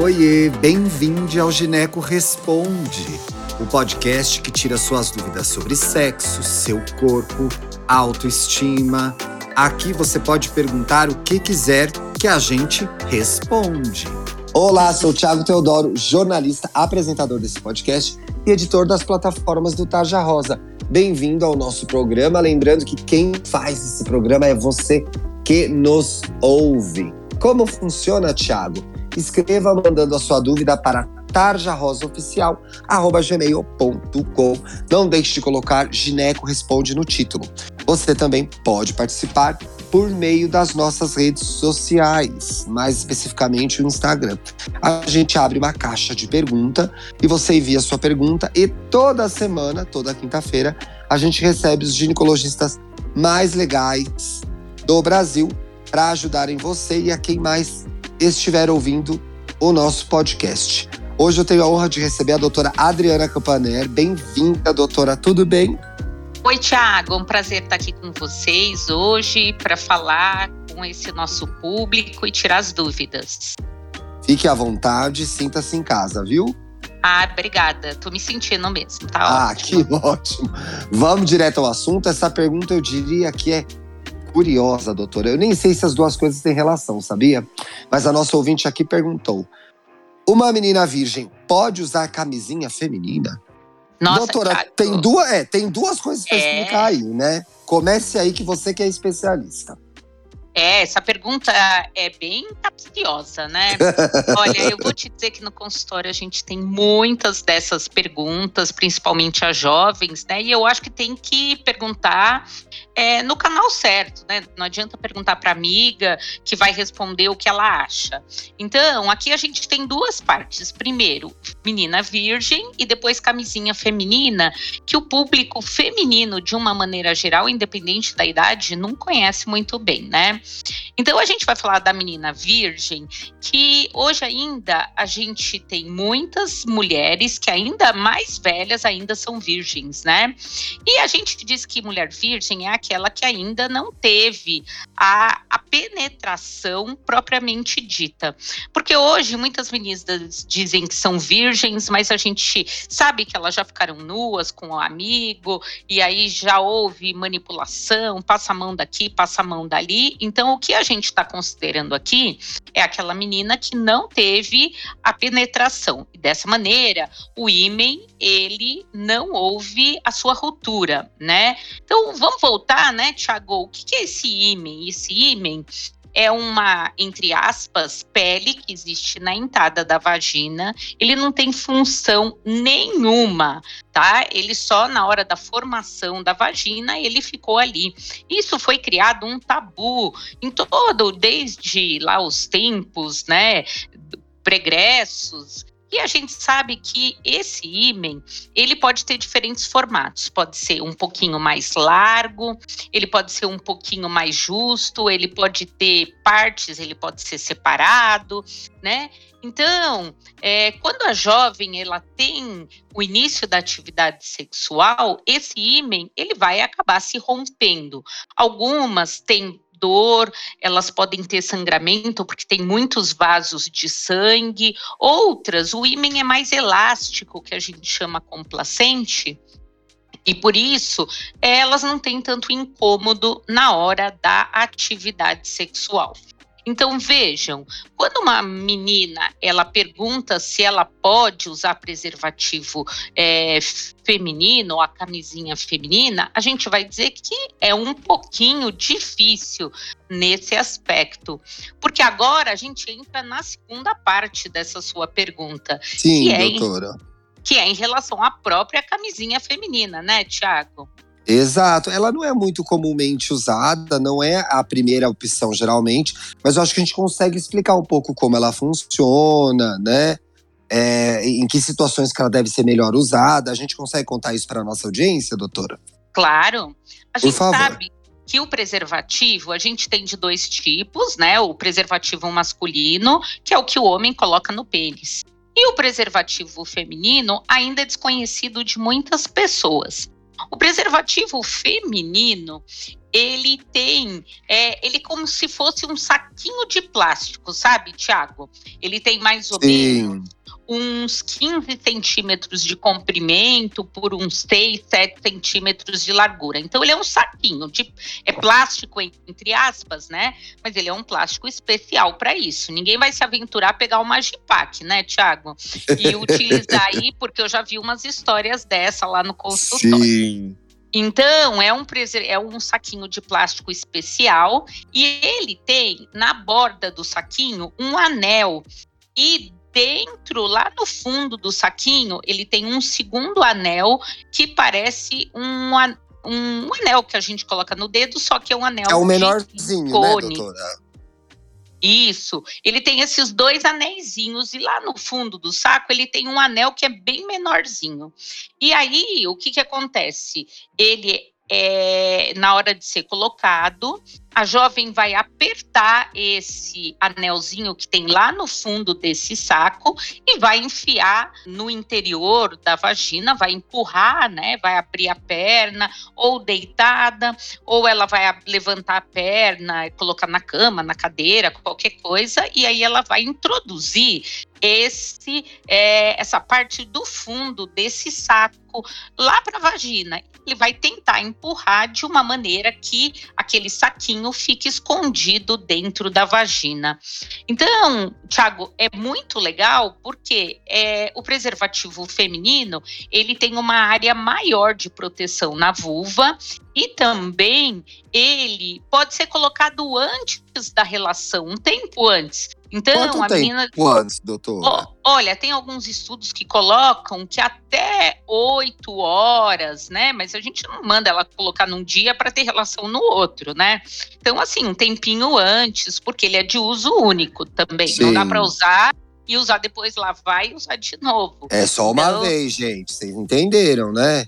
Oiê, bem-vindo ao Gineco Responde, o podcast que tira suas dúvidas sobre sexo, seu corpo, autoestima. Aqui você pode perguntar o que quiser que a gente responde. Olá, sou o Thiago Teodoro, jornalista, apresentador desse podcast e editor das plataformas do Tarja Rosa. Bem-vindo ao nosso programa. Lembrando que quem faz esse programa é você que nos ouve. Como funciona, Thiago? Escreva mandando a sua dúvida para tarjarosaoficial@gmail.com. Não deixe de colocar Gineco Responde no título. Você também pode participar por meio das nossas redes sociais, mais especificamente o Instagram. A gente abre uma caixa de pergunta e você envia sua pergunta e toda semana, toda quinta-feira, a gente recebe os ginecologistas mais legais do Brasil para ajudarem você e a quem mais estiver ouvindo o nosso podcast. Hoje eu tenho a honra de receber a doutora Adriana Campaner. Bem-vinda, doutora, tudo bem? Oi, Tiago, um prazer estar aqui com vocês hoje para falar com esse nosso público e tirar as dúvidas. Fique à vontade, sinta-se em casa, viu? Ah, obrigada. Tô me sentindo mesmo, tá ah, ótimo. que ótimo. Vamos direto ao assunto. Essa pergunta eu diria que é curiosa, doutora. Eu nem sei se as duas coisas têm relação, sabia? Mas a nossa ouvinte aqui perguntou: Uma menina virgem pode usar camisinha feminina? Nossa, Doutora, Thiago, tem duas, é, tem duas coisas para É. explicar aí, né? Comece aí que você que é especialista. É, essa pergunta é bem capciosa, né? Olha, eu vou te dizer que no consultório a gente tem muitas dessas perguntas, principalmente a jovens, né? E eu acho que tem que perguntar é, no canal certo, né? Não adianta perguntar para amiga que vai responder o que ela acha. Então, aqui a gente tem duas partes. Primeiro, menina virgem e depois camisinha feminina, que o público feminino, de uma maneira geral, independente da idade, não conhece muito bem, né? Então a gente vai falar da menina virgem, que hoje ainda a gente tem muitas mulheres que ainda mais velhas ainda são virgens, né? E a gente diz que mulher virgem é aquela que ainda não teve a, a penetração propriamente dita. Porque hoje muitas meninas dizem que são virgens, mas a gente sabe que elas já ficaram nuas com o amigo, e aí já houve manipulação, passa a mão daqui, passa a mão dali. Então, o que a gente está considerando aqui é aquela menina que não teve a penetração. E dessa maneira, o ímen, ele não houve a sua ruptura, né? Então, vamos voltar, né, Tiago? O que, que é esse ímen? Esse ímen é uma, entre aspas, pele que existe na entrada da vagina. Ele não tem função nenhuma, tá? Ele só na hora da formação da vagina ele ficou ali. Isso foi criado um tabu em todo, desde lá os tempos, né? Pregressos. E a gente sabe que esse ímen, ele pode ter diferentes formatos. Pode ser um pouquinho mais largo, ele pode ser um pouquinho mais justo, ele pode ter partes, ele pode ser separado, né? Então, é, quando a jovem ela tem o início da atividade sexual, esse ímen ele vai acabar se rompendo. Algumas têm dor, elas podem ter sangramento porque tem muitos vasos de sangue. Outras, o ímen é mais elástico, que a gente chama complacente. E por isso, elas não têm tanto incômodo na hora da atividade sexual. Então vejam, quando uma menina ela pergunta se ela pode usar preservativo é, feminino ou a camisinha feminina, a gente vai dizer que é um pouquinho difícil nesse aspecto, porque agora a gente entra na segunda parte dessa sua pergunta, Sim, Que é, doutora. que é em relação à própria camisinha feminina, né, Tiago? Exato. Ela não é muito comumente usada, não é a primeira opção geralmente, mas eu acho que a gente consegue explicar um pouco como ela funciona, né? É, em que situações que ela deve ser melhor usada. A gente consegue contar isso para nossa audiência, doutora? Claro. A gente sabe que o preservativo a gente tem de dois tipos, né? O preservativo masculino, que é o que o homem coloca no pênis. E o preservativo feminino ainda é desconhecido de muitas pessoas. O preservativo feminino, ele tem, é, ele é como se fosse um saquinho de plástico, sabe, Tiago? Ele tem mais ou Sim. menos uns 15 centímetros de comprimento por uns 6, 7 centímetros de largura. Então, ele é um saquinho, de, é plástico, entre aspas, né? Mas ele é um plástico especial para isso. Ninguém vai se aventurar a pegar uma Magipac, né, Tiago? E utilizar aí, porque eu já vi umas histórias dessa lá no consultório. Sim. Então, é um, é um saquinho de plástico especial e ele tem na borda do saquinho um anel. E dentro, lá no fundo do saquinho, ele tem um segundo anel que parece um, um anel que a gente coloca no dedo, só que é um anel. É o menorzinho, né, doutora? Isso. Ele tem esses dois anéisinhos e lá no fundo do saco ele tem um anel que é bem menorzinho. E aí, o que que acontece? Ele é, na hora de ser colocado, a jovem vai apertar esse anelzinho que tem lá no fundo desse saco e vai enfiar no interior da vagina, vai empurrar, né? Vai abrir a perna, ou deitada, ou ela vai levantar a perna, colocar na cama, na cadeira, qualquer coisa, e aí ela vai introduzir esse é, essa parte do fundo desse saco lá para a vagina. Ele vai tentar empurrar de uma maneira que aquele saquinho fique escondido dentro da vagina. Então, Thiago, é muito legal porque é, o preservativo feminino ele tem uma área maior de proteção na vulva e também ele pode ser colocado antes da relação, um tempo antes. Então, Quanto a tempo menina. antes, doutor? olha, tem alguns estudos que colocam que até oito horas, né? Mas a gente não manda ela colocar num dia para ter relação no outro, né? Então, assim, um tempinho antes, porque ele é de uso único também. Sim. Não dá para usar e usar depois lavar e usar de novo. É só uma então, vez, gente. Vocês entenderam, né?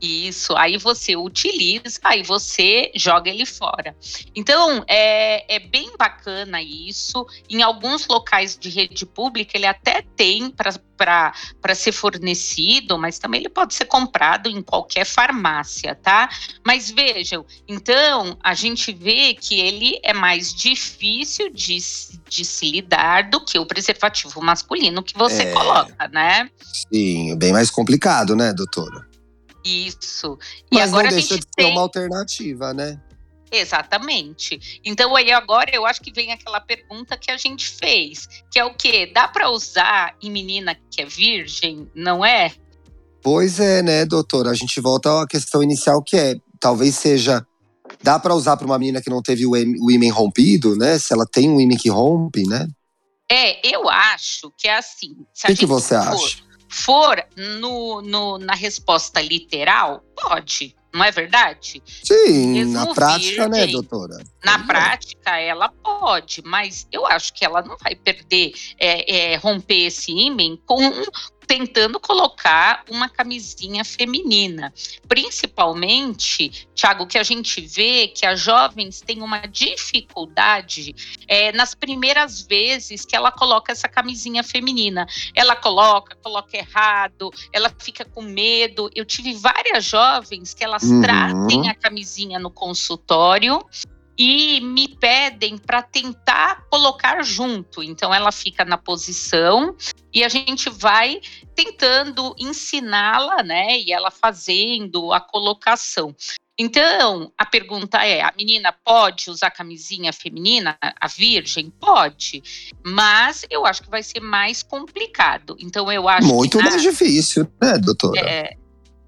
Isso, aí você utiliza, aí você joga ele fora. Então, é, é bem bacana isso. Em alguns locais de rede pública, ele até tem para ser fornecido, mas também ele pode ser comprado em qualquer farmácia, tá? Mas vejam, então, a gente vê que ele é mais difícil de, de se lidar do que o preservativo masculino que você é, coloca, né? Sim, bem mais complicado, né, doutora? Isso. E Mas agora não deixa a gente de tem... uma alternativa, né? Exatamente. Então aí agora eu acho que vem aquela pergunta que a gente fez, que é o quê? Dá para usar em menina que é virgem, não é? Pois é, né, doutora? A gente volta à questão inicial que é, talvez seja dá para usar para uma menina que não teve o ímã rompido, né? Se ela tem um ímã que rompe, né? É, eu acho que é assim. O que, que você for, acha? For no, no, na resposta literal, pode, não é verdade? Sim, na prática, né, né, doutora? Na é. prática, ela pode, mas eu acho que ela não vai perder, é, é, romper esse ímã com tentando colocar uma camisinha feminina. Principalmente, Tiago, que a gente vê que as jovens têm uma dificuldade é, nas primeiras vezes que ela coloca essa camisinha feminina. Ela coloca, coloca errado, ela fica com medo. Eu tive várias jovens que elas uhum. trazem a camisinha no consultório e me pedem para tentar colocar junto. Então ela fica na posição e a gente vai tentando ensiná-la, né? E ela fazendo a colocação. Então, a pergunta é: a menina pode usar camisinha feminina, a virgem? Pode, mas eu acho que vai ser mais complicado. Então, eu acho muito mais difícil, né, doutora? É,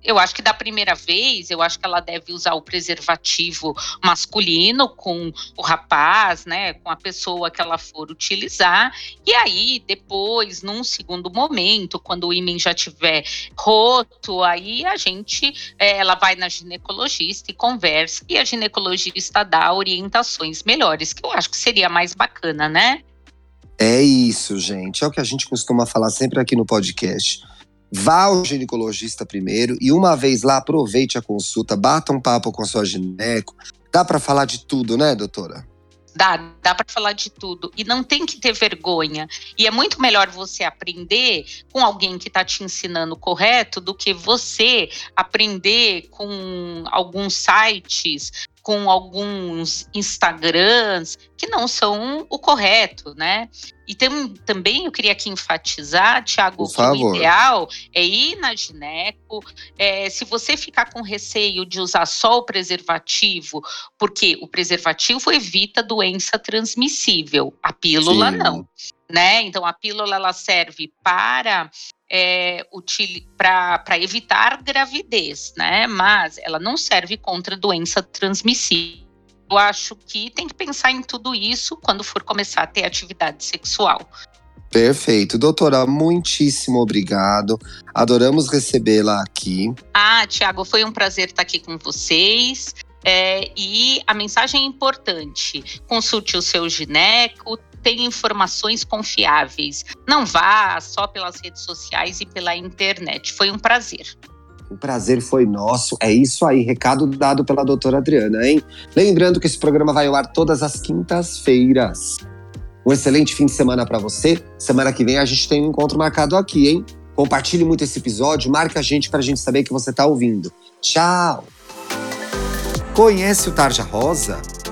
eu acho que da primeira vez, eu acho que ela deve usar o preservativo masculino com o rapaz, né, com a pessoa que ela for utilizar. E aí, depois, num segundo momento, quando o ímã já tiver roto, aí a gente, é, ela vai na ginecologista e conversa, e a ginecologista dá orientações melhores, que eu acho que seria mais bacana, né? É isso, gente. É o que a gente costuma falar sempre aqui no podcast Vá ao ginecologista primeiro e uma vez lá aproveite a consulta, bata um papo com a sua gineco. Dá para falar de tudo, né, doutora? Dá, dá para falar de tudo. E não tem que ter vergonha. E é muito melhor você aprender com alguém que está te ensinando correto do que você aprender com alguns sites com alguns Instagrams que não são o correto, né? E tem, também eu queria aqui enfatizar, Tiago, que o ideal é ir na gineco. É, se você ficar com receio de usar só o preservativo, porque o preservativo evita doença transmissível, a pílula Sim. não. Né? Então a pílula ela serve para é, para evitar gravidez, né? Mas ela não serve contra doença transmissível. Eu acho que tem que pensar em tudo isso quando for começar a ter atividade sexual. Perfeito. Doutora, muitíssimo obrigado. Adoramos recebê-la aqui. Ah, Tiago, foi um prazer estar aqui com vocês. É, e a mensagem é importante: consulte o seu gineco, tem informações confiáveis. Não vá só pelas redes sociais e pela internet. Foi um prazer. O prazer foi nosso. É isso aí, recado dado pela doutora Adriana, hein? Lembrando que esse programa vai ao ar todas as quintas-feiras. Um excelente fim de semana para você. Semana que vem a gente tem um encontro marcado aqui, hein? Compartilhe muito esse episódio, marque a gente para a gente saber que você está ouvindo. Tchau! Conhece o Tarja Rosa?